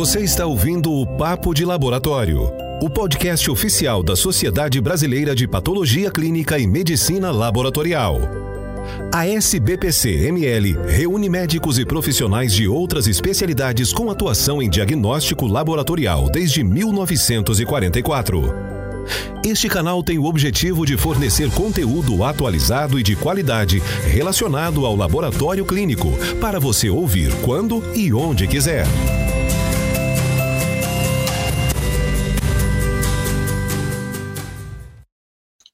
Você está ouvindo o Papo de Laboratório, o podcast oficial da Sociedade Brasileira de Patologia Clínica e Medicina Laboratorial. A SBPC-ML reúne médicos e profissionais de outras especialidades com atuação em diagnóstico laboratorial desde 1944. Este canal tem o objetivo de fornecer conteúdo atualizado e de qualidade relacionado ao laboratório clínico para você ouvir quando e onde quiser.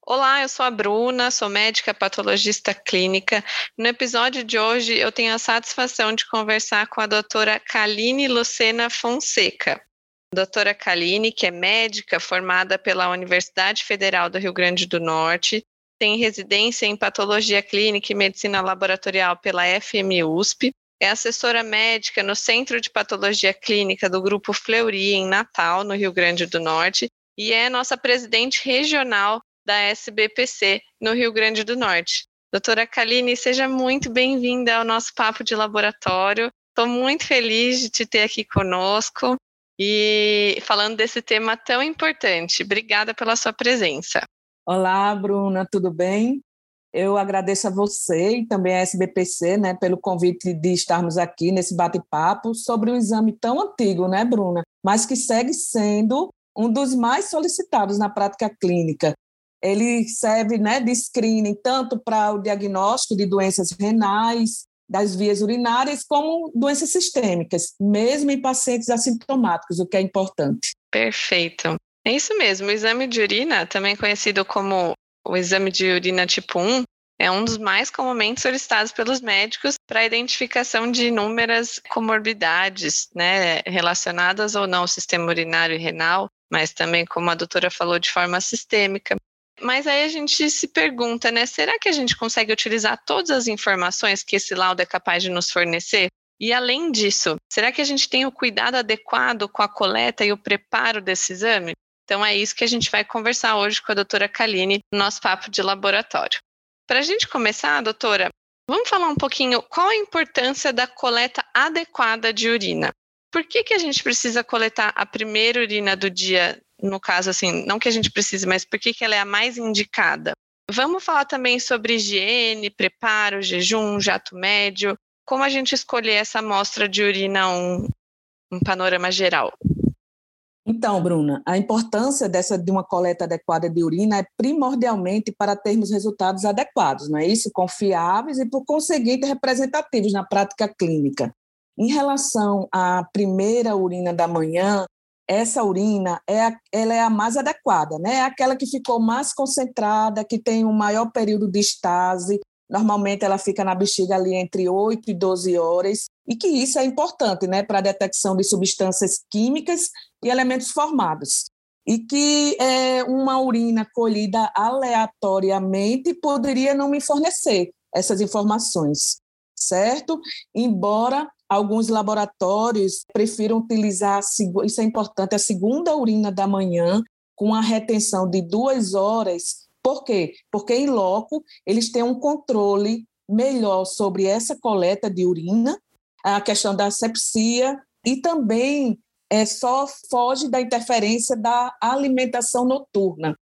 Olá, eu sou a Bruna, sou médica patologista clínica. No episódio de hoje, eu tenho a satisfação de conversar com a doutora Kaline Lucena Fonseca. Doutora Kaline, que é médica formada pela Universidade Federal do Rio Grande do Norte, tem residência em patologia clínica e medicina laboratorial pela FMUSP, é assessora médica no Centro de Patologia Clínica do Grupo Fleury, em Natal, no Rio Grande do Norte, e é nossa presidente regional da SBPC no Rio Grande do Norte. Doutora Kaline, seja muito bem-vinda ao nosso papo de laboratório. Estou muito feliz de te ter aqui conosco e falando desse tema tão importante. Obrigada pela sua presença. Olá, Bruna, tudo bem? Eu agradeço a você e também a SBPC, né, pelo convite de estarmos aqui nesse bate-papo sobre um exame tão antigo, né, Bruna, mas que segue sendo um dos mais solicitados na prática clínica, ele serve né, de screening tanto para o diagnóstico de doenças renais, das vias urinárias, como doenças sistêmicas, mesmo em pacientes assintomáticos, o que é importante. Perfeito. É isso mesmo. O exame de urina, também conhecido como o exame de urina tipo 1, é um dos mais comumente solicitados pelos médicos para a identificação de inúmeras comorbidades, né, relacionadas ou não ao sistema urinário e renal, mas também, como a doutora falou, de forma sistêmica. Mas aí a gente se pergunta, né? Será que a gente consegue utilizar todas as informações que esse laudo é capaz de nos fornecer? E além disso, será que a gente tem o cuidado adequado com a coleta e o preparo desse exame? Então é isso que a gente vai conversar hoje com a doutora Kaline no nosso papo de laboratório. Para a gente começar, doutora, vamos falar um pouquinho qual a importância da coleta adequada de urina. Por que, que a gente precisa coletar a primeira urina do dia no caso, assim, não que a gente precise, mas por que, que ela é a mais indicada? Vamos falar também sobre higiene, preparo, jejum, jato médio, como a gente escolher essa amostra de urina, um, um panorama geral. Então, Bruna, a importância dessa de uma coleta adequada de urina é primordialmente para termos resultados adequados, não é isso? Confiáveis e, por conseguinte, representativos na prática clínica. Em relação à primeira urina da manhã, essa urina é a, ela é a mais adequada, né? É aquela que ficou mais concentrada, que tem um maior período de estase. Normalmente ela fica na bexiga ali entre 8 e 12 horas, e que isso é importante, né, para a detecção de substâncias químicas e elementos formados. E que é, uma urina colhida aleatoriamente poderia não me fornecer essas informações, certo? Embora Alguns laboratórios prefiram utilizar, isso é importante, a segunda urina da manhã, com a retenção de duas horas. Por quê? Porque em loco eles têm um controle melhor sobre essa coleta de urina, a questão da sepsia e também é, só foge da interferência da alimentação noturna.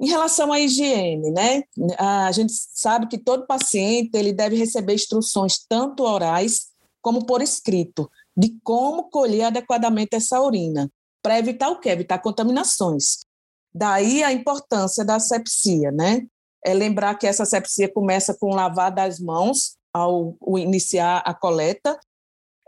Em relação à higiene, né? A gente sabe que todo paciente ele deve receber instruções tanto orais como por escrito, de como colher adequadamente essa urina, para evitar o quê? Evitar contaminações. Daí a importância da sepsia, né? É lembrar que essa sepsia começa com lavar das mãos ao, ao iniciar a coleta.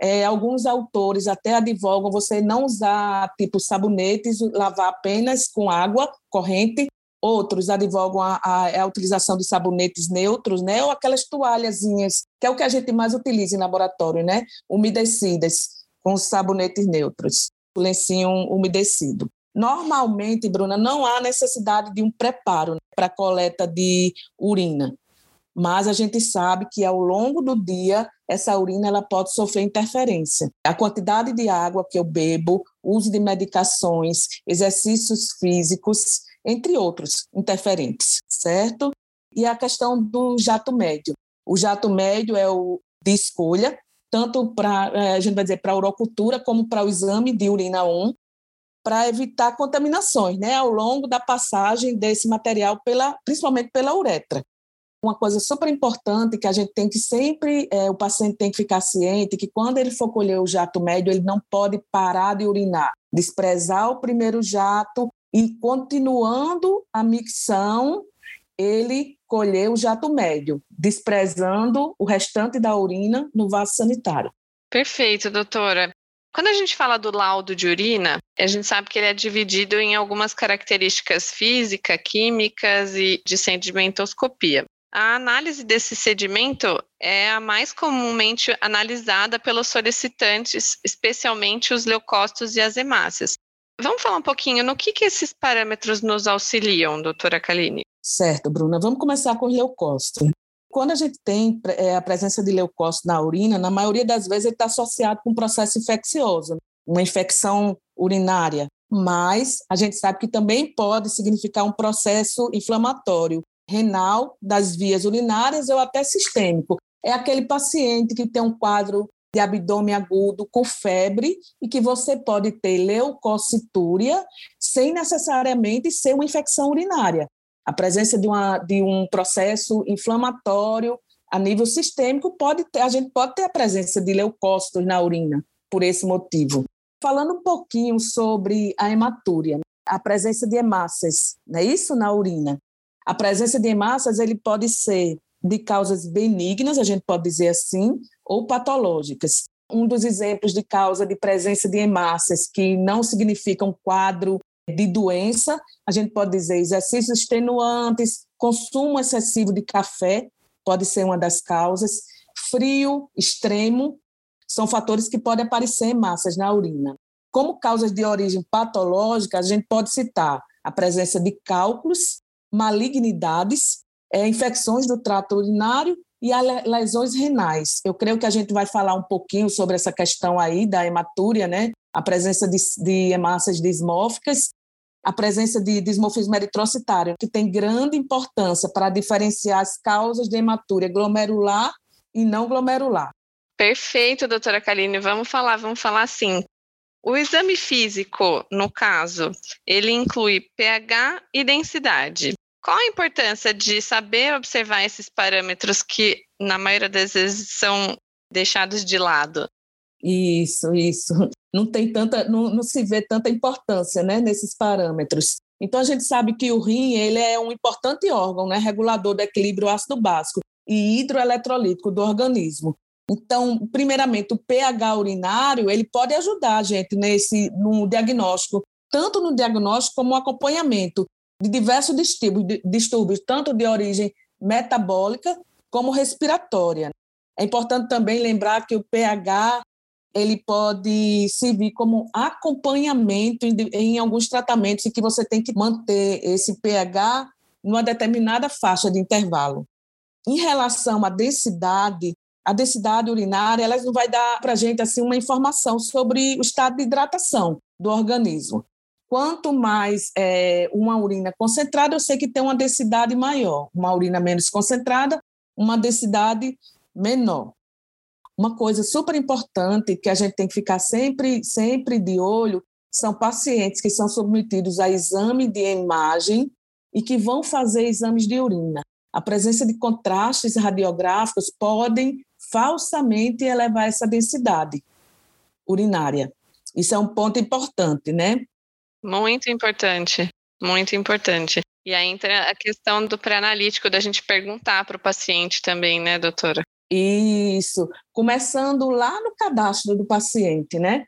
É, alguns autores até advogam você não usar tipo sabonetes, lavar apenas com água corrente Outros advogam a, a, a, utilização de sabonetes neutros, né? Ou aquelas toalhazinhas, que é o que a gente mais utiliza em laboratório, né? Umedecidas, com sabonetes neutros, o lencinho umedecido. Normalmente, Bruna, não há necessidade de um preparo né, para coleta de urina, mas a gente sabe que ao longo do dia essa urina ela pode sofrer interferência. A quantidade de água que eu bebo, uso de medicações, exercícios físicos, entre outros interferentes, certo? e a questão do jato médio. O jato médio é o de escolha, tanto para, é, a gente vai dizer, para a urocultura como para o exame de urina 1, para evitar contaminações, né, ao longo da passagem desse material pela, principalmente pela uretra. Uma coisa super importante que a gente tem que sempre, é, o paciente tem que ficar ciente que quando ele for colher o jato médio, ele não pode parar de urinar, desprezar o primeiro jato e continuando a micção, ele colher o jato médio, desprezando o restante da urina no vaso sanitário. Perfeito, doutora. Quando a gente fala do laudo de urina, a gente sabe que ele é dividido em algumas características físicas, químicas e de sedimentoscopia. A análise desse sedimento é a mais comumente analisada pelos solicitantes, especialmente os leucócitos e as hemácias. Vamos falar um pouquinho no que, que esses parâmetros nos auxiliam, doutora Kaline? Certo, Bruna. Vamos começar com os leucócitos. Quando a gente tem é, a presença de leucócito na urina, na maioria das vezes ele está associado com um processo infeccioso, uma infecção urinária. Mas a gente sabe que também pode significar um processo inflamatório, renal, das vias urinárias ou até sistêmico. É aquele paciente que tem um quadro de abdômen agudo com febre e que você pode ter leucocitúria sem necessariamente ser uma infecção urinária. A presença de, uma, de um processo inflamatório a nível sistêmico pode ter, a gente pode ter a presença de leucócitos na urina por esse motivo. Falando um pouquinho sobre a hematúria, a presença de hemácias, não é isso na urina? A presença de hemácias ele pode ser de causas benignas, a gente pode dizer assim, ou patológicas. Um dos exemplos de causa de presença de hemácias que não significa um quadro de doença, a gente pode dizer exercícios extenuantes, consumo excessivo de café, pode ser uma das causas, frio extremo, são fatores que podem aparecer em massas na urina. Como causas de origem patológica, a gente pode citar a presença de cálculos, malignidades, é, infecções do trato urinário e lesões renais. Eu creio que a gente vai falar um pouquinho sobre essa questão aí da hematúria, né? A presença de, de hemácias dismórficas, a presença de dismorfismo eritrocitário, que tem grande importância para diferenciar as causas de hematúria glomerular e não glomerular. Perfeito, doutora Kaline. Vamos falar, vamos falar assim. O exame físico, no caso, ele inclui pH e densidade. Qual a importância de saber observar esses parâmetros que, na maioria das vezes, são deixados de lado? Isso, isso. Não tem tanta, não, não se vê tanta importância, né, nesses parâmetros. Então a gente sabe que o rim ele é um importante órgão, né, regulador do equilíbrio ácido básico e hidroeletrolítico do organismo. Então, primeiramente, o pH urinário ele pode ajudar a gente nesse no diagnóstico, tanto no diagnóstico como no acompanhamento de diversos distúrbios, distúrbios tanto de origem metabólica como respiratória. É importante também lembrar que o pH ele pode servir como acompanhamento em, em alguns tratamentos em que você tem que manter esse pH numa determinada faixa de intervalo. Em relação à densidade, a densidade urinária, ela não vai dar para a gente assim, uma informação sobre o estado de hidratação do organismo. Quanto mais é, uma urina concentrada, eu sei que tem uma densidade maior. Uma urina menos concentrada, uma densidade menor. Uma coisa super importante que a gente tem que ficar sempre, sempre de olho são pacientes que são submetidos a exame de imagem e que vão fazer exames de urina. A presença de contrastes radiográficos podem falsamente elevar essa densidade urinária. Isso é um ponto importante, né? Muito importante, muito importante. E aí entra a questão do pré-analítico, da gente perguntar para o paciente também, né, doutora? Isso, começando lá no cadastro do paciente, né?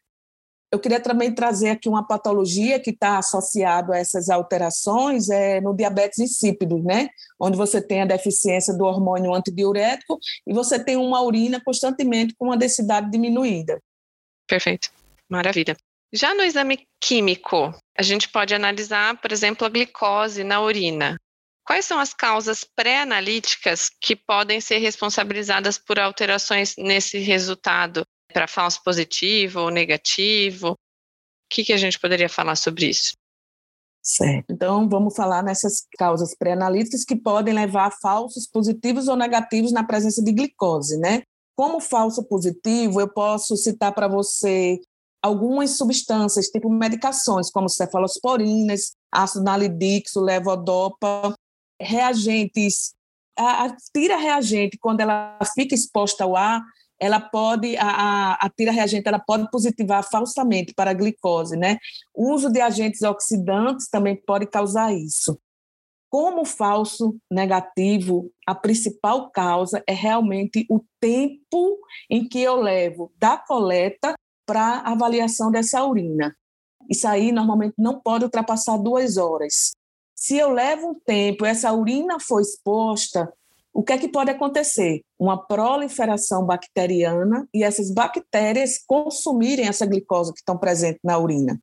Eu queria também trazer aqui uma patologia que está associada a essas alterações é no diabetes insípido, né? Onde você tem a deficiência do hormônio antidiurético e você tem uma urina constantemente com uma densidade diminuída. Perfeito, maravilha. Já no exame químico, a gente pode analisar, por exemplo, a glicose na urina. Quais são as causas pré-analíticas que podem ser responsabilizadas por alterações nesse resultado para falso positivo ou negativo? O que, que a gente poderia falar sobre isso? Certo. Então, vamos falar nessas causas pré-analíticas que podem levar a falsos positivos ou negativos na presença de glicose, né? Como falso positivo, eu posso citar para você algumas substâncias, tipo medicações, como cefalosporinas, ácido nalidíxico, levodopa, reagentes. A, a tira reagente, quando ela fica exposta ao ar, ela pode, a, a, tira reagente, ela pode positivar falsamente para a glicose, né? O uso de agentes oxidantes também pode causar isso. Como falso negativo, a principal causa é realmente o tempo em que eu levo da coleta para avaliação dessa urina. Isso aí normalmente não pode ultrapassar duas horas. Se eu levo um tempo, essa urina foi exposta, o que é que pode acontecer? Uma proliferação bacteriana e essas bactérias consumirem essa glicose que estão presentes na urina.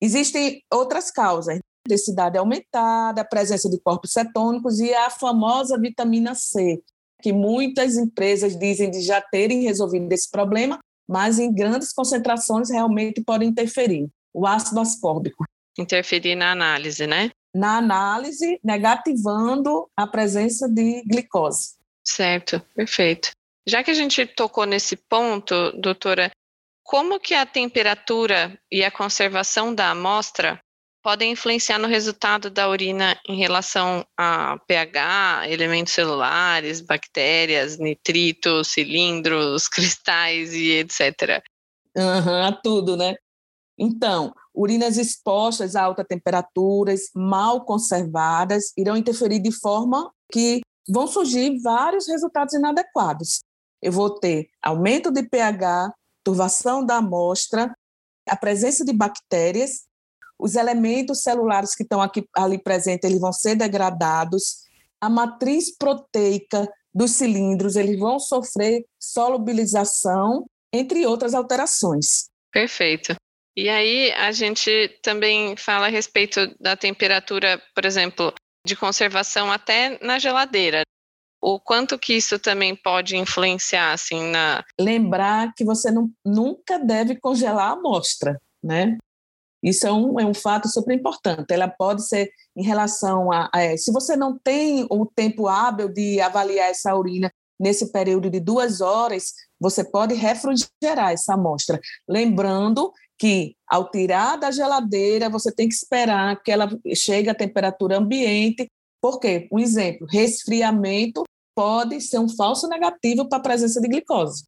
Existem outras causas, densidade aumentada, a presença de corpos cetônicos e a famosa vitamina C, que muitas empresas dizem de já terem resolvido esse problema, mas em grandes concentrações realmente pode interferir. O ácido ascórbico. Interferir na análise, né? Na análise, negativando a presença de glicose. Certo, perfeito. Já que a gente tocou nesse ponto, doutora, como que a temperatura e a conservação da amostra podem influenciar no resultado da urina em relação a pH, elementos celulares, bactérias, nitritos, cilindros, cristais e etc. Uhum, tudo, né? Então, urinas expostas a altas temperaturas, mal conservadas, irão interferir de forma que vão surgir vários resultados inadequados. Eu vou ter aumento de pH, turvação da amostra, a presença de bactérias os elementos celulares que estão aqui ali presentes, eles vão ser degradados, a matriz proteica dos cilindros, eles vão sofrer solubilização, entre outras alterações. Perfeito. E aí a gente também fala a respeito da temperatura, por exemplo, de conservação até na geladeira. O quanto que isso também pode influenciar assim na lembrar que você não, nunca deve congelar a amostra, né? Isso é um, é um fato super importante. Ela pode ser em relação a, a, se você não tem o tempo hábil de avaliar essa urina nesse período de duas horas, você pode refrigerar essa amostra. Lembrando que ao tirar da geladeira, você tem que esperar que ela chegue à temperatura ambiente. Por quê? Um exemplo, resfriamento pode ser um falso negativo para a presença de glicose.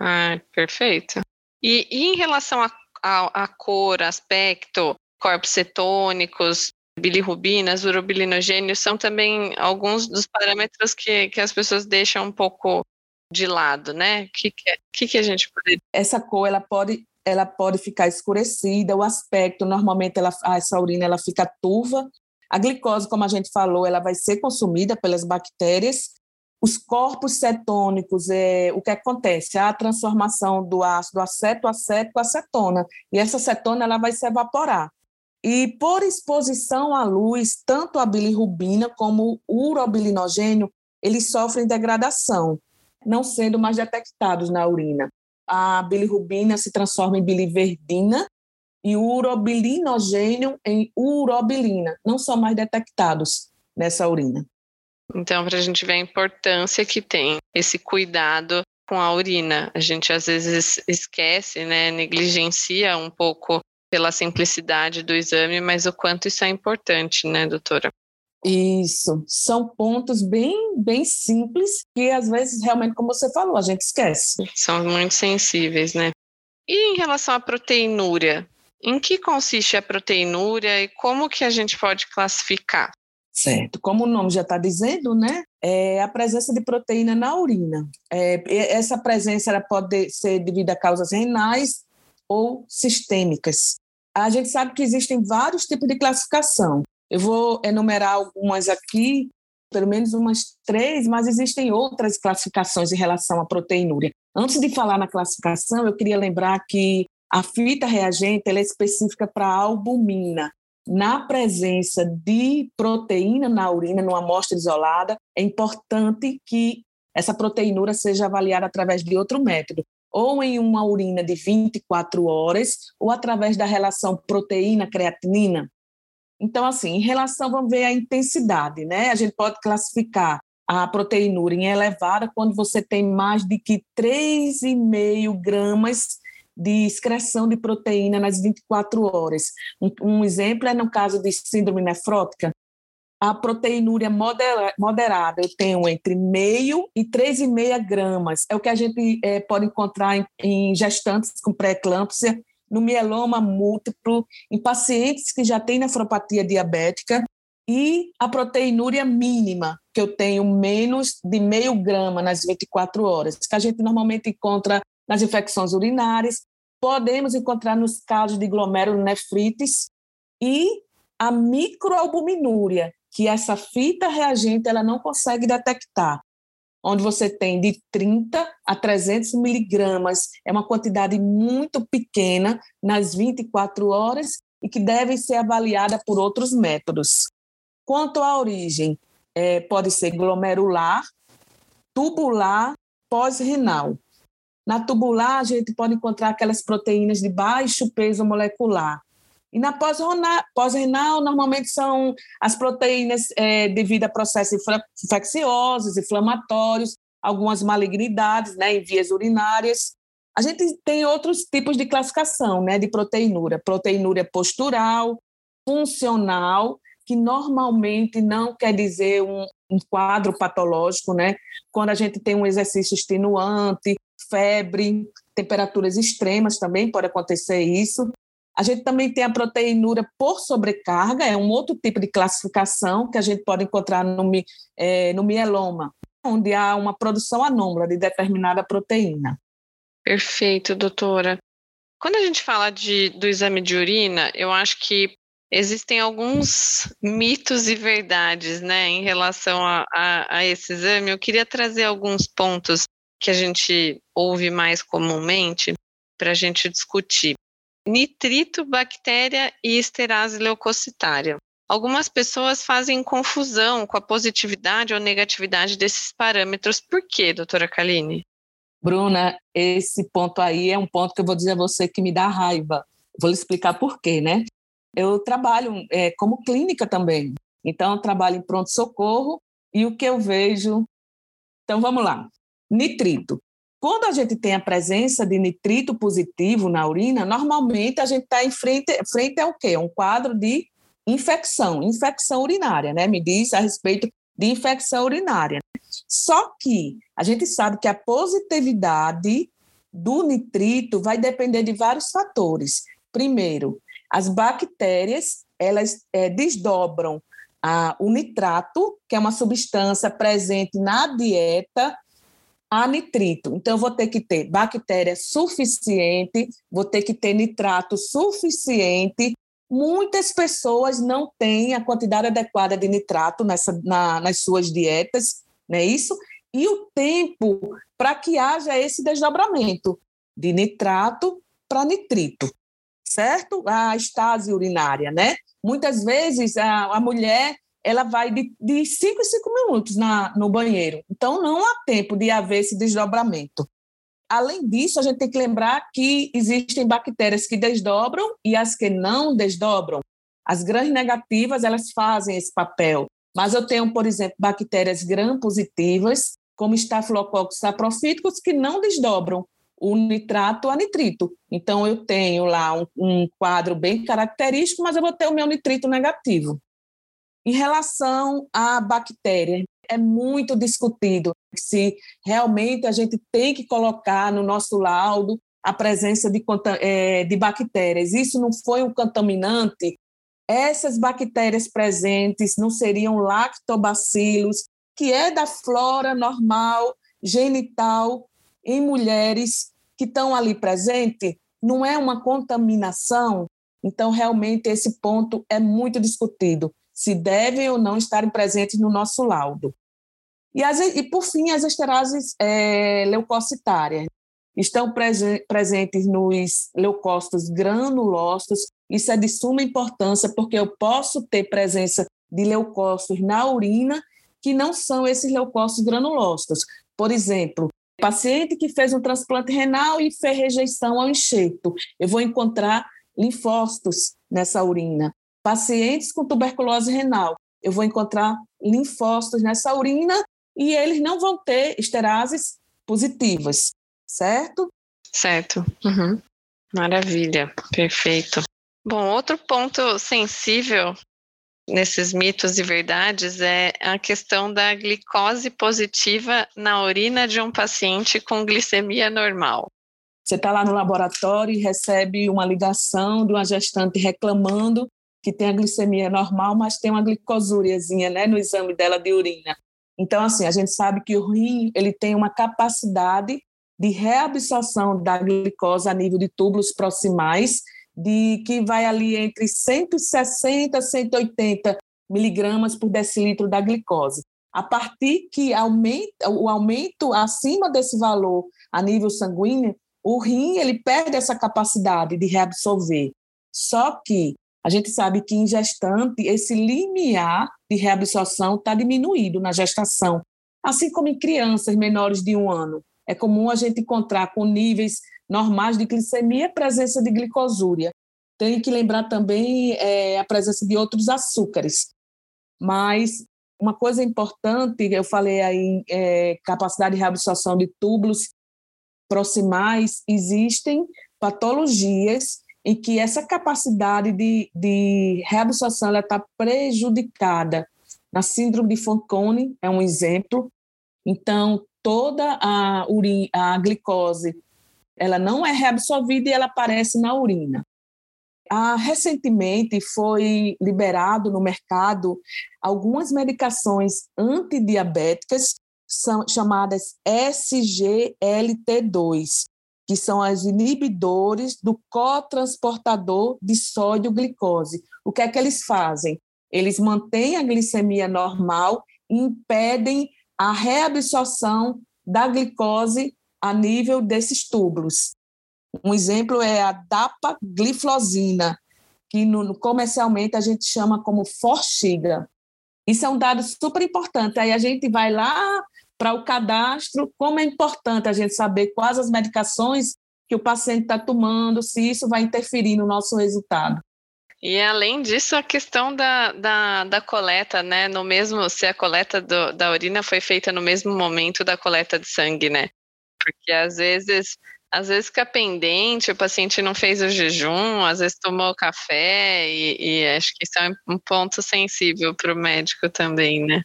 Ah, perfeito. E, e em relação à cor, aspecto, corpos cetônicos, bilirrubinas, urobilinogênios, são também alguns dos parâmetros que, que as pessoas deixam um pouco de lado, né? O que, que, é, que, a gente pode... Essa cor, ela pode ela pode ficar escurecida, o aspecto, normalmente ela, essa urina ela fica turva. A glicose, como a gente falou, ela vai ser consumida pelas bactérias os corpos cetônicos, é, o que acontece? A transformação do ácido aceto, acético, acetona. E essa acetona ela vai se evaporar. E por exposição à luz, tanto a bilirrubina como o urobilinogênio, eles sofrem degradação, não sendo mais detectados na urina. A bilirrubina se transforma em biliverdina e o urobilinogênio em urobilina, não são mais detectados nessa urina. Então, para a gente ver a importância que tem esse cuidado com a urina. A gente às vezes esquece, né, negligencia um pouco pela simplicidade do exame, mas o quanto isso é importante, né, doutora? Isso, são pontos bem, bem simples que às vezes realmente, como você falou, a gente esquece. São muito sensíveis, né? E em relação à proteinúria, em que consiste a proteinúria e como que a gente pode classificar? Certo. Como o nome já está dizendo, né? É a presença de proteína na urina. É, essa presença ela pode ser devido a causas renais ou sistêmicas. A gente sabe que existem vários tipos de classificação. Eu vou enumerar algumas aqui, pelo menos umas três, mas existem outras classificações em relação à proteinúria. Antes de falar na classificação, eu queria lembrar que a fita reagente é específica para albumina, na presença de proteína na urina, numa amostra isolada, é importante que essa proteinura seja avaliada através de outro método. ou em uma urina de 24 horas, ou através da relação proteína-creatinina. Então, assim, em relação, vamos ver a intensidade, né? A gente pode classificar a proteinúria em elevada quando você tem mais de que 3,5 gramas de excreção de proteína nas 24 horas. Um, exemplo é no caso de síndrome nefrótica, a proteinúria modera, moderada, eu tenho entre meio e 3,5 gramas. É o que a gente é, pode encontrar em, em gestantes com pré-eclâmpsia, no mieloma múltiplo, em pacientes que já têm nefropatia diabética, e a proteinúria mínima, que eu tenho menos de meio grama nas 24 horas, que a gente normalmente encontra nas infecções urinárias, podemos encontrar nos casos de glomerulonefrites e a microalbuminúria, que essa fita reagente ela não consegue detectar, onde você tem de 30 a 300 miligramas, é uma quantidade muito pequena nas 24 horas e que deve ser avaliada por outros métodos. Quanto à origem, é, pode ser glomerular, tubular, pós-renal. Na tubular, a gente pode encontrar aquelas proteínas de baixo peso molecular, e na pós-renal, normalmente são as proteínas é, devido a processos infecciosos, inflamatórios, algumas malignidades né, em vias urinárias. A gente tem outros tipos de classificação né, de proteinúria. Proteinúria postural, funcional, que normalmente não quer dizer um, um quadro patológico, né? Quando a gente tem um exercício extenuante, febre, temperaturas extremas também pode acontecer isso. A gente também tem a proteinúria por sobrecarga, é um outro tipo de classificação que a gente pode encontrar no, é, no mieloma, onde há uma produção anômala de determinada proteína. Perfeito, doutora. Quando a gente fala de, do exame de urina, eu acho que existem alguns mitos e verdades né, em relação a, a, a esse exame. Eu queria trazer alguns pontos que a gente ouve mais comumente para a gente discutir nitrito, bactéria e esterase leucocitária. Algumas pessoas fazem confusão com a positividade ou negatividade desses parâmetros. Por quê, doutora Kaline? Bruna, esse ponto aí é um ponto que eu vou dizer a você que me dá raiva. Vou lhe explicar por quê, né? Eu trabalho é, como clínica também. Então, eu trabalho em pronto-socorro e o que eu vejo. Então, vamos lá. Nitrito. Quando a gente tem a presença de nitrito positivo na urina, normalmente a gente está em frente, frente ao quê? Um quadro de infecção, infecção urinária, né? Me diz a respeito de infecção urinária. Só que a gente sabe que a positividade do nitrito vai depender de vários fatores. Primeiro, as bactérias elas é, desdobram a, o nitrato, que é uma substância presente na dieta a nitrito. Então, eu vou ter que ter bactéria suficiente, vou ter que ter nitrato suficiente. Muitas pessoas não têm a quantidade adequada de nitrato nessa, na, nas suas dietas, não é isso? E o tempo para que haja esse desdobramento de nitrato para nitrito, certo? A estase urinária, né? Muitas vezes a, a mulher ela vai de, de cinco em cinco minutos na, no banheiro. Então, não há tempo de haver esse desdobramento. Além disso, a gente tem que lembrar que existem bactérias que desdobram e as que não desdobram. As gram-negativas, elas fazem esse papel. Mas eu tenho, por exemplo, bactérias gram-positivas, como Staphylococcus saprofíticos, que não desdobram o nitrato a nitrito. Então, eu tenho lá um, um quadro bem característico, mas eu vou ter o meu nitrito negativo. Em relação à bactéria, é muito discutido se realmente a gente tem que colocar no nosso laudo a presença de, é, de bactérias. Isso não foi um contaminante? Essas bactérias presentes não seriam lactobacilos, que é da flora normal genital em mulheres que estão ali presentes? Não é uma contaminação? Então, realmente, esse ponto é muito discutido se devem ou não estarem presentes no nosso laudo. E, as, e por fim, as esterases é, leucocitárias estão prese presentes nos leucócitos granulócitos. Isso é de suma importância, porque eu posso ter presença de leucócitos na urina que não são esses leucócitos granulócitos. Por exemplo, Paciente que fez um transplante renal e fez rejeição ao enxerto, eu vou encontrar linfócitos nessa urina. Pacientes com tuberculose renal, eu vou encontrar linfócitos nessa urina e eles não vão ter esterases positivas, certo? Certo. Uhum. Maravilha, perfeito. Bom, outro ponto sensível nesses mitos e verdades é a questão da glicose positiva na urina de um paciente com glicemia normal. Você está lá no laboratório e recebe uma ligação de uma gestante reclamando que tem a glicemia normal, mas tem uma glicosúriazinha né, no exame dela de urina. Então, assim, a gente sabe que o rim ele tem uma capacidade de reabsorção da glicose a nível de túbulos proximais de que vai ali entre 160 e 180 miligramas por decilitro da glicose. A partir que aumenta, o aumento acima desse valor a nível sanguíneo, o rim ele perde essa capacidade de reabsorver. Só que a gente sabe que em gestante esse limiar de reabsorção está diminuído na gestação, assim como em crianças menores de um ano. É comum a gente encontrar com níveis normais de glicemia, presença de glicosúria. Tem que lembrar também é, a presença de outros açúcares. Mas uma coisa importante, eu falei aí, é, capacidade de reabsorção de túbulos proximais, existem patologias em que essa capacidade de, de reabsorção está prejudicada. Na síndrome de Fanconi é um exemplo. Então, toda a, urina, a glicose ela não é reabsorvida e ela aparece na urina. Ah, recentemente foi liberado no mercado algumas medicações antidiabéticas são chamadas SGLT2, que são as inibidores do cotransportador de sódio-glicose. O que é que eles fazem? Eles mantêm a glicemia normal e impedem a reabsorção da glicose a nível desses túbulos. Um exemplo é a dapagliflozina, que no, comercialmente a gente chama como forxiga. Isso é um dado super importante. Aí a gente vai lá para o cadastro, como é importante a gente saber quais as medicações que o paciente está tomando, se isso vai interferir no nosso resultado. E além disso, a questão da, da, da coleta, né? No mesmo, se a coleta do, da urina foi feita no mesmo momento da coleta de sangue, né? Porque às vezes, às vezes fica pendente, o paciente não fez o jejum, às vezes tomou café, e, e acho que isso é um ponto sensível para o médico também, né?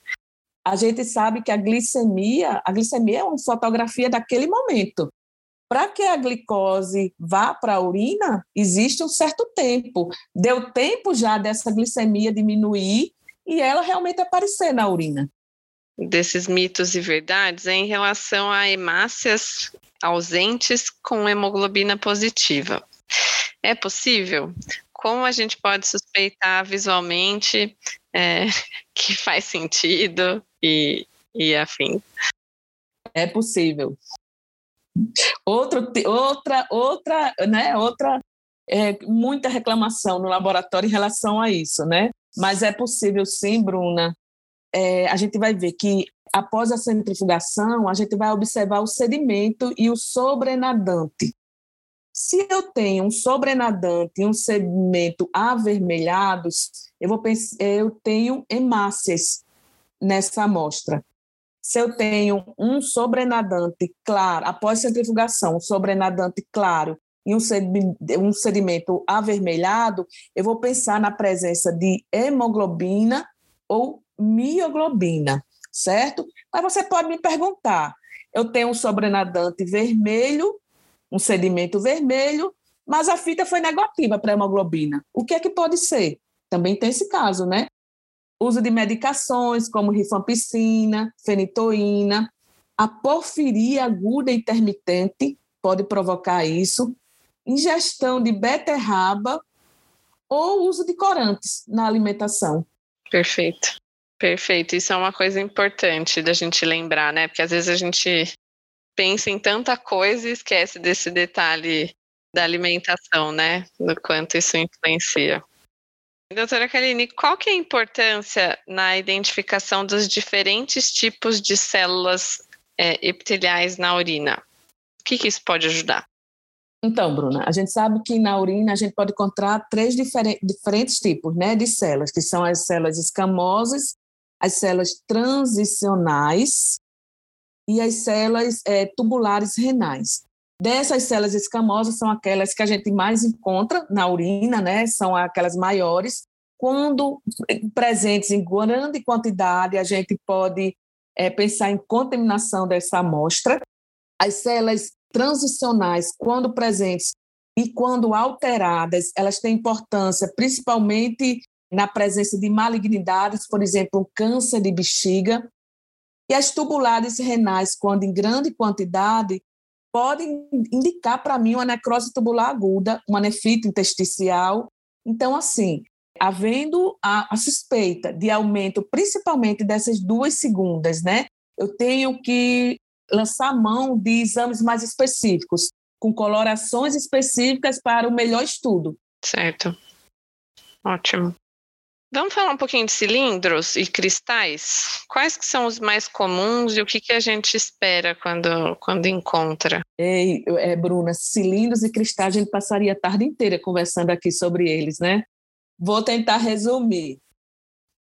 A gente sabe que a glicemia, a glicemia é uma fotografia daquele momento. Para que a glicose vá para a urina, existe um certo tempo. Deu tempo já dessa glicemia diminuir e ela realmente aparecer na urina desses mitos e verdades é em relação a hemácias ausentes com hemoglobina positiva. É possível? Como a gente pode suspeitar visualmente é, que faz sentido e, e afim? É possível. Outro, outra, outra, né, outra, é, muita reclamação no laboratório em relação a isso, né? Mas é possível sim, Bruna, é, a gente vai ver que após a centrifugação, a gente vai observar o sedimento e o sobrenadante. Se eu tenho um sobrenadante e um sedimento avermelhados, eu, vou pensar, eu tenho hemácias nessa amostra. Se eu tenho um sobrenadante claro, após centrifugação, um sobrenadante claro e um sedimento, avermelhado, eu vou pensar na presença de hemoglobina ou mioglobina, certo? Mas você pode me perguntar: eu tenho um sobrenadante vermelho, um sedimento vermelho, mas a fita foi negativa para a hemoglobina. O que é que pode ser? Também tem esse caso, né? Uso de medicações como rifampicina, fenitoína, a porfiria aguda intermitente pode provocar isso, ingestão de beterraba ou uso de corantes na alimentação. Perfeito. Perfeito, isso é uma coisa importante da gente lembrar, né? Porque às vezes a gente pensa em tanta coisa e esquece desse detalhe da alimentação, né? Do quanto isso influencia. Doutora Kaline, qual que é a importância na identificação dos diferentes tipos de células é, epiteliais na urina. O que, que isso pode ajudar? Então, Bruna, a gente sabe que na urina a gente pode encontrar três diferentes tipos né, de células, que são as células escamosas, as células transicionais e as células é, tubulares renais. Dessas células escamosas são aquelas que a gente mais encontra na urina, né? São aquelas maiores. Quando presentes em grande quantidade, a gente pode é, pensar em contaminação dessa amostra. As células transicionais, quando presentes e quando alteradas, elas têm importância principalmente na presença de malignidades, por exemplo, câncer de bexiga. E as tubulares renais, quando em grande quantidade, podem indicar para mim uma necrose tubular aguda, uma nefrite intersticial. Então, assim, havendo a, a suspeita de aumento, principalmente dessas duas segundas, né? Eu tenho que lançar mão de exames mais específicos, com colorações específicas para o melhor estudo. Certo. Ótimo. Vamos falar um pouquinho de cilindros e cristais? Quais que são os mais comuns e o que, que a gente espera quando, quando encontra? Ei, é, Bruna, cilindros e cristais, a gente passaria a tarde inteira conversando aqui sobre eles, né? Vou tentar resumir.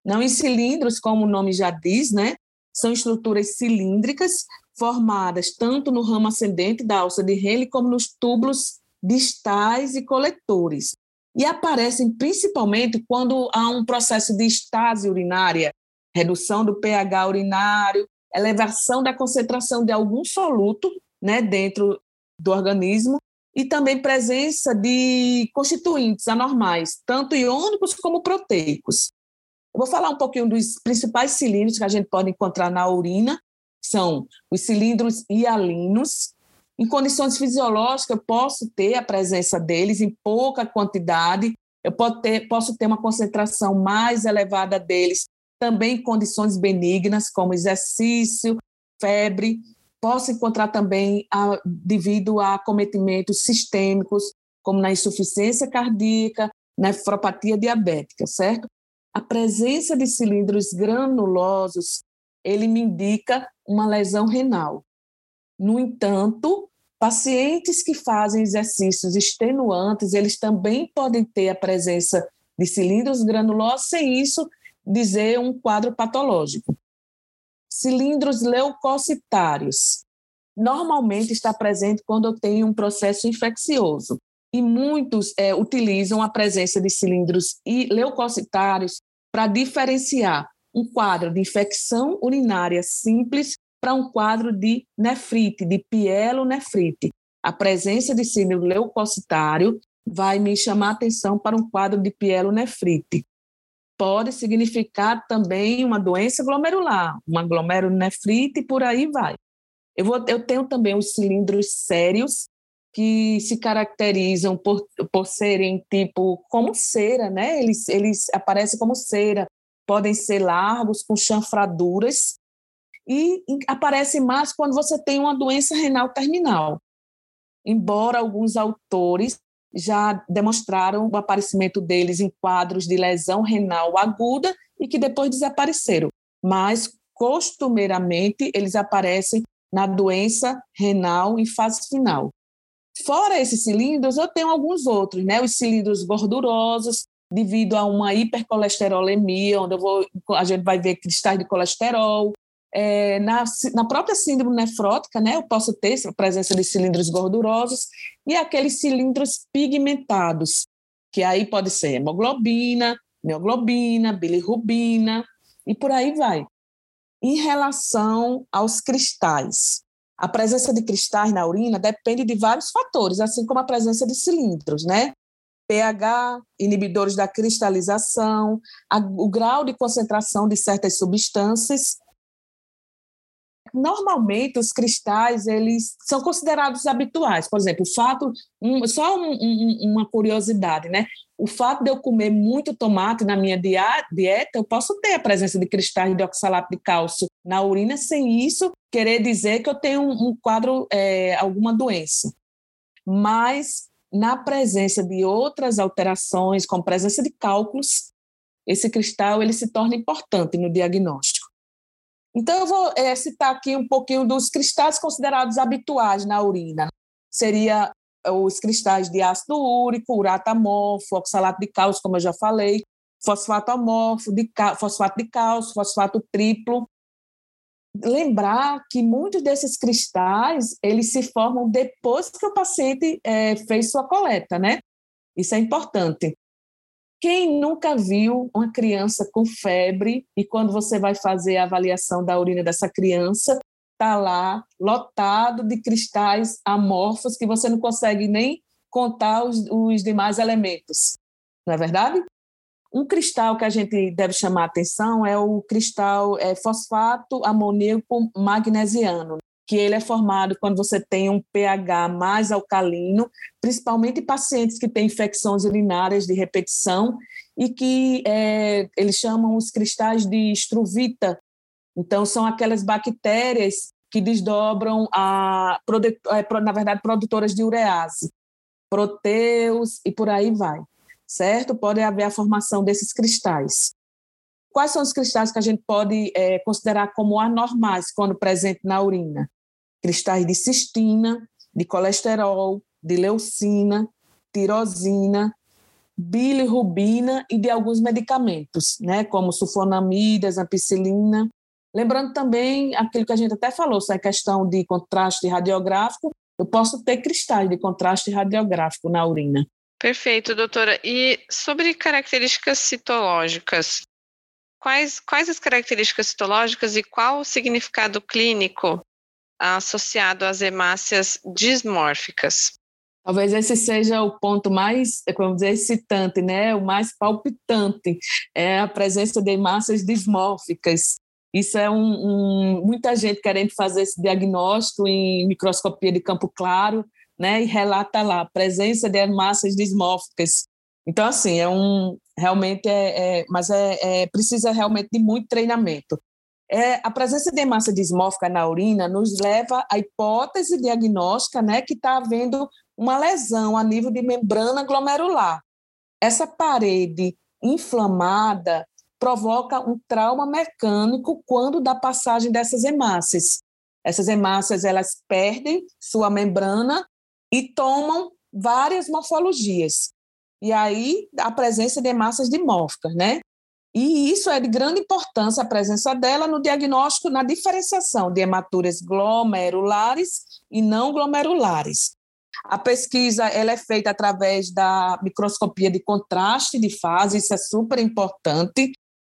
Não em cilindros, como o nome já diz, né? São estruturas cilíndricas formadas tanto no ramo ascendente da alça de Henle como nos túbulos distais e coletores. E aparecem principalmente quando há um processo de estase urinária, redução do pH urinário, elevação da concentração de algum soluto né, dentro do organismo e também presença de constituintes anormais, tanto iônicos como proteicos. Eu vou falar um pouquinho dos principais cilindros que a gente pode encontrar na urina são os cilindros hialinos. Em condições fisiológicas, eu posso ter a presença deles em pouca quantidade, eu posso ter, posso ter uma concentração mais elevada deles também em condições benignas, como exercício, febre. Posso encontrar também a, devido a acometimentos sistêmicos, como na insuficiência cardíaca, nefropatia diabética, certo? A presença de cilindros granulosos ele me indica uma lesão renal. No entanto, pacientes que fazem exercícios extenuantes, eles também podem ter a presença de cilindros granulosos, sem isso dizer um quadro patológico. Cilindros leucocitários. Normalmente está presente quando eu tenho um processo infeccioso. E muitos é, utilizam a presença de cilindros leucocitários para diferenciar um quadro de infecção urinária simples para um quadro de nefrite, de pielonefrite. A presença de síndrome leucocitário vai me chamar a atenção para um quadro de pielonefrite. Pode significar também uma doença glomerular, uma glomerulonefrite e por aí vai. Eu, vou, eu tenho também os cilindros sérios, que se caracterizam por, por serem tipo como cera, né? Eles, eles aparecem como cera, podem ser largos, com chanfraduras, e aparecem mais quando você tem uma doença renal terminal. Embora alguns autores já demonstraram o aparecimento deles em quadros de lesão renal aguda e que depois desapareceram, mas costumeiramente eles aparecem na doença renal em fase final. Fora esses cilindros, eu tenho alguns outros, né? Os cilindros gordurosos, devido a uma hipercolesterolemia, onde vou, a gente vai ver cristais de colesterol. É, na, na própria síndrome nefrótica, né, eu posso ter a presença de cilindros gordurosos e aqueles cilindros pigmentados, que aí pode ser hemoglobina, mioglobina, bilirrubina e por aí vai. Em relação aos cristais, a presença de cristais na urina depende de vários fatores, assim como a presença de cilindros, né? pH, inibidores da cristalização, a, o grau de concentração de certas substâncias. Normalmente, os cristais eles são considerados habituais. Por exemplo, o fato, um, só um, um, uma curiosidade, né? O fato de eu comer muito tomate na minha dieta, eu posso ter a presença de cristais de oxalato de cálcio na urina, sem isso querer dizer que eu tenho um, quadro, é, alguma doença. Mas na presença de outras alterações, como presença de cálculos, esse cristal ele se torna importante no diagnóstico. Então, eu vou é, citar aqui um pouquinho dos cristais considerados habituais na urina. Seria os cristais de ácido úrico, urato amorfo, oxalato de cálcio, como eu já falei, fosfato amorfo, de, fosfato de cálcio, fosfato triplo. Lembrar que muitos desses cristais eles se formam depois que o paciente é, fez sua coleta, né? Isso é importante. Quem nunca viu uma criança com febre e quando você vai fazer a avaliação da urina dessa criança, está lá lotado de cristais amorfos que você não consegue nem contar os, os demais elementos, não é verdade? Um cristal que a gente deve chamar atenção é o cristal é, fosfato amoníaco magnesiano, que ele é formado quando você tem um pH mais alcalino, principalmente pacientes que têm infecções urinárias de repetição e que é, eles chamam os cristais de estruvita. Então, são aquelas bactérias que desdobram, a, é, na verdade, produtoras de urease, proteus e por aí vai, certo? Pode haver a formação desses cristais. Quais são os cristais que a gente pode é, considerar como anormais quando presente na urina? Cristais de cistina, de colesterol, de leucina, tirosina, bilirrubina e de alguns medicamentos, né, como sulfonamidas, ampicilina. Lembrando também aquilo que a gente até falou, é questão de contraste radiográfico, eu posso ter cristais de contraste radiográfico na urina. Perfeito, doutora. E sobre características citológicas, quais, quais as características citológicas e qual o significado clínico associado às hemácias dismórficas? Talvez esse seja o ponto mais, como dizer, excitante, né? o mais palpitante, é a presença de massas dismórficas. Isso é um, um, muita gente querendo fazer esse diagnóstico em microscopia de campo claro, né? E relata lá presença de massas dismórficas. Então, assim, é um realmente é, é mas é, é, precisa realmente de muito treinamento. É, a presença de massa dismórfica na urina nos leva à hipótese diagnóstica, né, que está havendo uma lesão a nível de membrana glomerular. Essa parede inflamada provoca um trauma mecânico quando da passagem dessas hemácias. Essas hemácias elas perdem sua membrana e tomam várias morfologias. E aí a presença de hemácias dimórficas, né? E isso é de grande importância a presença dela no diagnóstico, na diferenciação de hematuras glomerulares e não glomerulares. A pesquisa ela é feita através da microscopia de contraste de fase, isso é super importante.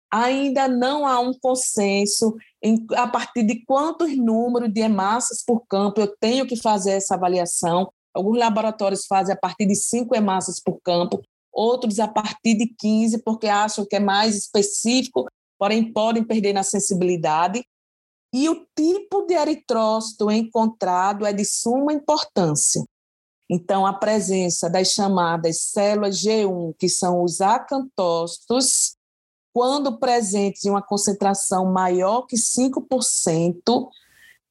Ainda não há um consenso em a partir de quantos números de hemácias por campo eu tenho que fazer essa avaliação. Alguns laboratórios fazem a partir de cinco hemácias por campo, outros a partir de 15, porque acham que é mais específico, porém podem perder na sensibilidade. E o tipo de eritrócito encontrado é de suma importância. Então, a presença das chamadas células G1, que são os acantócitos, quando presentes em uma concentração maior que 5%,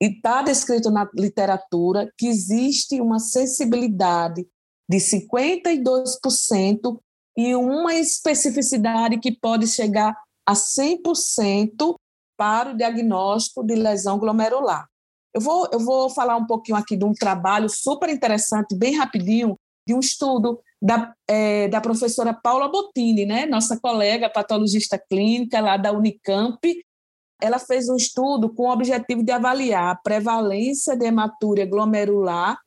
e está descrito na literatura que existe uma sensibilidade de 52% e uma especificidade que pode chegar a 100% para o diagnóstico de lesão glomerular. Eu vou, eu vou falar um pouquinho aqui de um trabalho super interessante, bem rapidinho, de um estudo da, é, da professora Paula Bottini, né? nossa colega patologista clínica lá da Unicamp. Ela fez um estudo com o objetivo de avaliar a prevalência de hematúria glomerular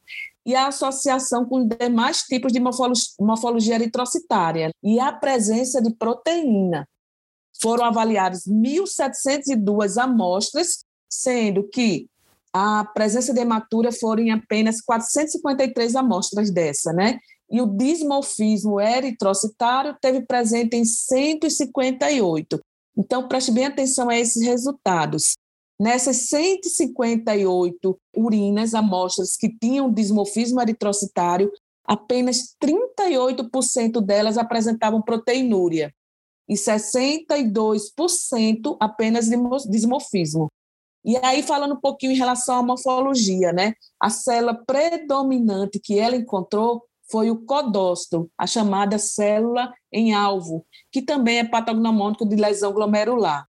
e a associação com demais tipos de morfologia eritrocitária e a presença de proteína. Foram avaliadas 1.702 amostras, sendo que a presença de hematura foram em apenas 453 amostras dessa, né? E o dismorfismo eritrocitário teve presente em 158. Então, preste bem atenção a esses resultados. Nessas 158 urinas, amostras que tinham dismorfismo eritrocitário, apenas 38% delas apresentavam proteinúria e 62% apenas dismorfismo. E aí, falando um pouquinho em relação à morfologia, né? A célula predominante que ela encontrou foi o codócito, a chamada célula em alvo, que também é patognomônico de lesão glomerular.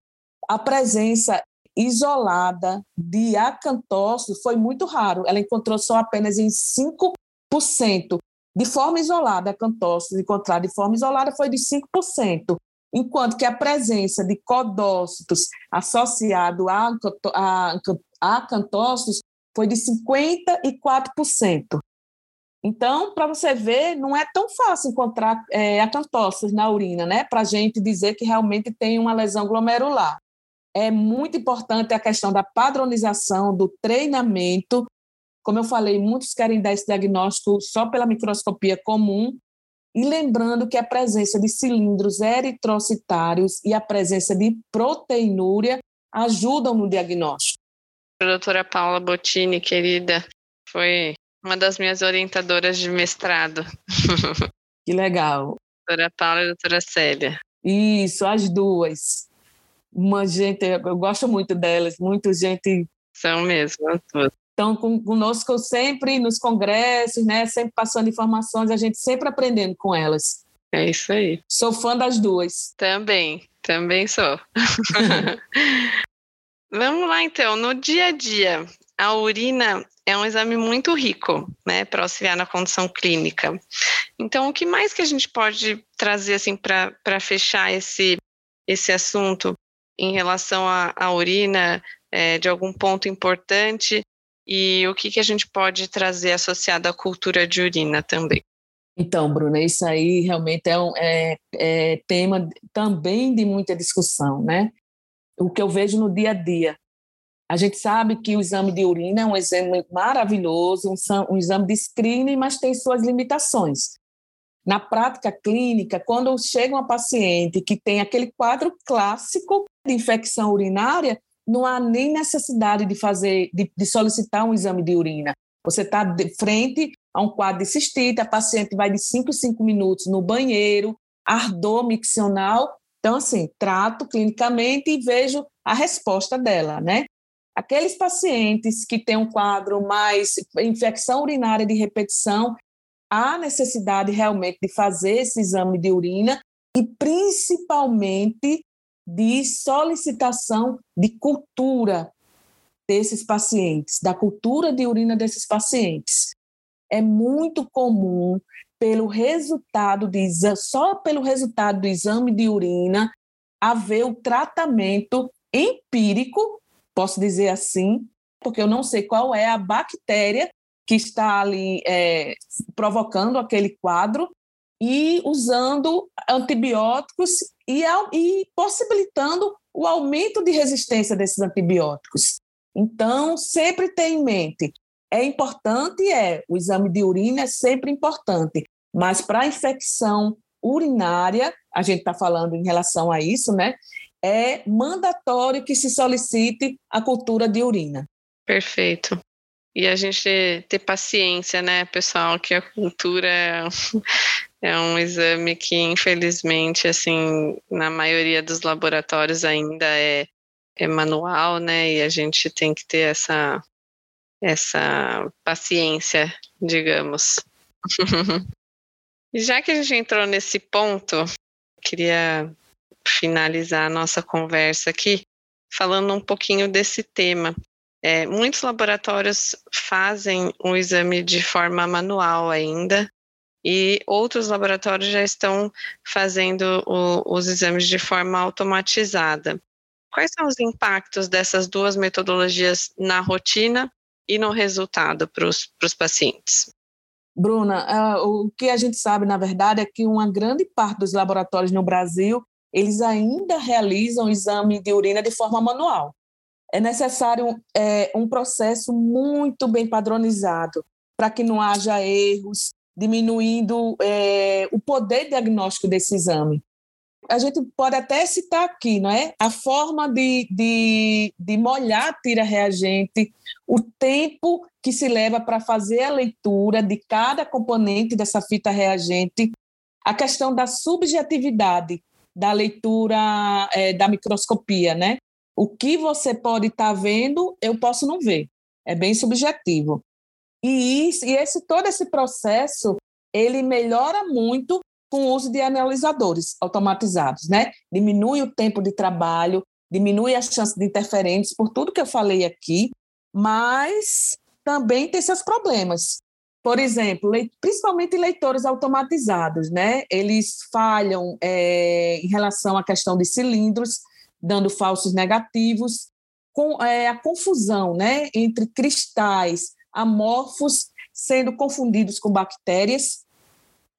A presença isolada de acantócitos foi muito raro. Ela encontrou só apenas em 5%. De forma isolada, acantócitos encontrado de forma isolada foi de 5%, enquanto que a presença de codócitos associado a, a, a acantócitos foi de 54%. Então, para você ver, não é tão fácil encontrar é, acantócitos na urina, né? Para a gente dizer que realmente tem uma lesão glomerular. É muito importante a questão da padronização, do treinamento. Como eu falei, muitos querem dar esse diagnóstico só pela microscopia comum, e lembrando que a presença de cilindros eritrocitários e a presença de proteinúria ajudam no diagnóstico. A doutora Paula Bottini, querida, foi uma das minhas orientadoras de mestrado. Que legal. Doutora Paula e doutora Célia. Isso, as duas. Uma gente, eu gosto muito delas, muita gente. São mesmo. Estão conosco sempre nos congressos, né? Sempre passando informações, a gente sempre aprendendo com elas. É isso aí. Sou fã das duas. Também, também sou. Vamos lá então, no dia a dia, a urina é um exame muito rico, né, para auxiliar na condição clínica. Então, o que mais que a gente pode trazer assim para fechar esse esse assunto em relação à, urina, é, de algum ponto importante e o que que a gente pode trazer associado à cultura de urina também? Então, Bruna, isso aí realmente é, um, é, é tema também de muita discussão, né? O que eu vejo no dia a dia a gente sabe que o exame de urina é um exame maravilhoso, um, um exame de screening, mas tem suas limitações. Na prática clínica, quando chega uma paciente que tem aquele quadro clássico de infecção urinária, não há nem necessidade de fazer, de, de solicitar um exame de urina. Você está de frente a um quadro de cistite, a paciente vai de 5 em 5 minutos no banheiro, ardor miccional. Então, assim, trato clinicamente e vejo a resposta dela, né? Aqueles pacientes que têm um quadro mais infecção urinária de repetição, há necessidade realmente de fazer esse exame de urina e principalmente de solicitação de cultura desses pacientes, da cultura de urina desses pacientes. É muito comum pelo resultado de só pelo resultado do exame de urina haver o tratamento empírico posso dizer assim, porque eu não sei qual é a bactéria que está ali é, provocando aquele quadro e usando antibióticos e, e possibilitando o aumento de resistência desses antibióticos. Então, sempre tenha em mente, é importante, é, o exame de urina é sempre importante, mas para a infecção urinária, a gente está falando em relação a isso, né? é mandatório que se solicite a cultura de urina. Perfeito. E a gente ter paciência, né, pessoal, que a cultura é, é um exame que, infelizmente, assim, na maioria dos laboratórios ainda é, é manual, né, e a gente tem que ter essa, essa paciência, digamos. já que a gente entrou nesse ponto, queria finalizar a nossa conversa aqui falando um pouquinho desse tema. É, muitos laboratórios fazem o exame de forma manual ainda, e outros laboratórios já estão fazendo o, os exames de forma automatizada. Quais são os impactos dessas duas metodologias na rotina e no resultado para os pacientes? Bruna, uh, o que a gente sabe, na verdade, é que uma grande parte dos laboratórios no Brasil eles ainda realizam o exame de urina de forma manual. É necessário é, um processo muito bem padronizado para que não haja erros, diminuindo é, o poder diagnóstico desse exame. A gente pode até citar aqui, não é? A forma de, de, de molhar a tira reagente, o tempo que se leva para fazer a leitura de cada componente dessa fita reagente, a questão da subjetividade, da leitura é, da microscopia, né? O que você pode estar tá vendo, eu posso não ver. É bem subjetivo. E, isso, e esse todo esse processo, ele melhora muito com o uso de analisadores automatizados, né? Diminui o tempo de trabalho, diminui a chance de interferentes por tudo que eu falei aqui, mas também tem seus problemas. Por exemplo, principalmente leitores automatizados, né? Eles falham é, em relação à questão de cilindros, dando falsos negativos, com é, a confusão, né, entre cristais amorfos sendo confundidos com bactérias,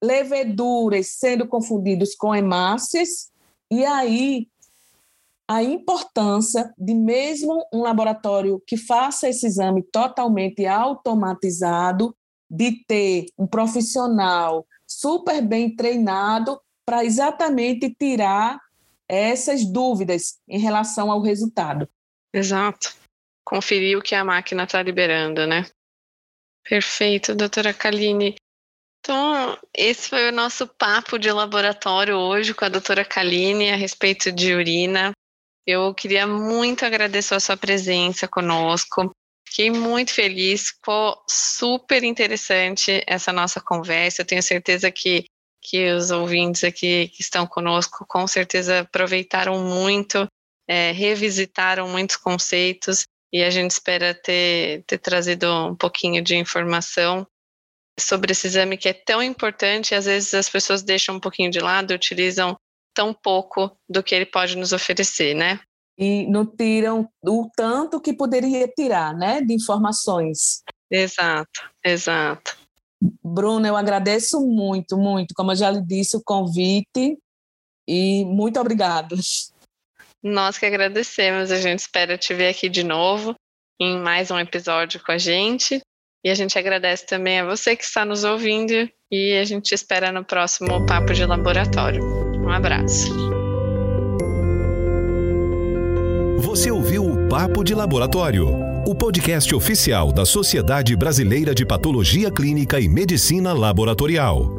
leveduras sendo confundidos com hemácias, e aí a importância de mesmo um laboratório que faça esse exame totalmente automatizado, de ter um profissional super bem treinado para exatamente tirar essas dúvidas em relação ao resultado. Exato. Conferir o que a máquina está liberando, né? Perfeito, doutora Kaline. Então, esse foi o nosso papo de laboratório hoje com a doutora Kaline a respeito de urina. Eu queria muito agradecer a sua presença conosco. Fiquei muito feliz, ficou super interessante essa nossa conversa. Eu tenho certeza que, que os ouvintes aqui que estão conosco com certeza aproveitaram muito, é, revisitaram muitos conceitos e a gente espera ter, ter trazido um pouquinho de informação sobre esse exame que é tão importante e às vezes as pessoas deixam um pouquinho de lado, utilizam tão pouco do que ele pode nos oferecer, né? E não tiram o tanto que poderia tirar, né, de informações. Exato, exato. Bruna, eu agradeço muito, muito, como eu já lhe disse, o convite e muito obrigada. Nós que agradecemos, a gente espera te ver aqui de novo em mais um episódio com a gente. E a gente agradece também a você que está nos ouvindo e a gente espera no próximo Papo de Laboratório. Um abraço. Você ouviu o Papo de Laboratório, o podcast oficial da Sociedade Brasileira de Patologia Clínica e Medicina Laboratorial.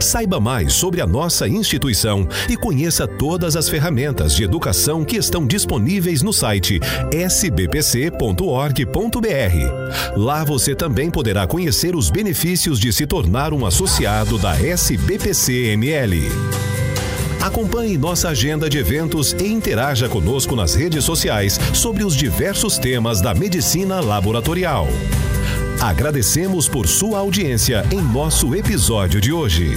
Saiba mais sobre a nossa instituição e conheça todas as ferramentas de educação que estão disponíveis no site sbpc.org.br. Lá você também poderá conhecer os benefícios de se tornar um associado da SBPC-ML. Acompanhe nossa agenda de eventos e interaja conosco nas redes sociais sobre os diversos temas da medicina laboratorial. Agradecemos por sua audiência em nosso episódio de hoje.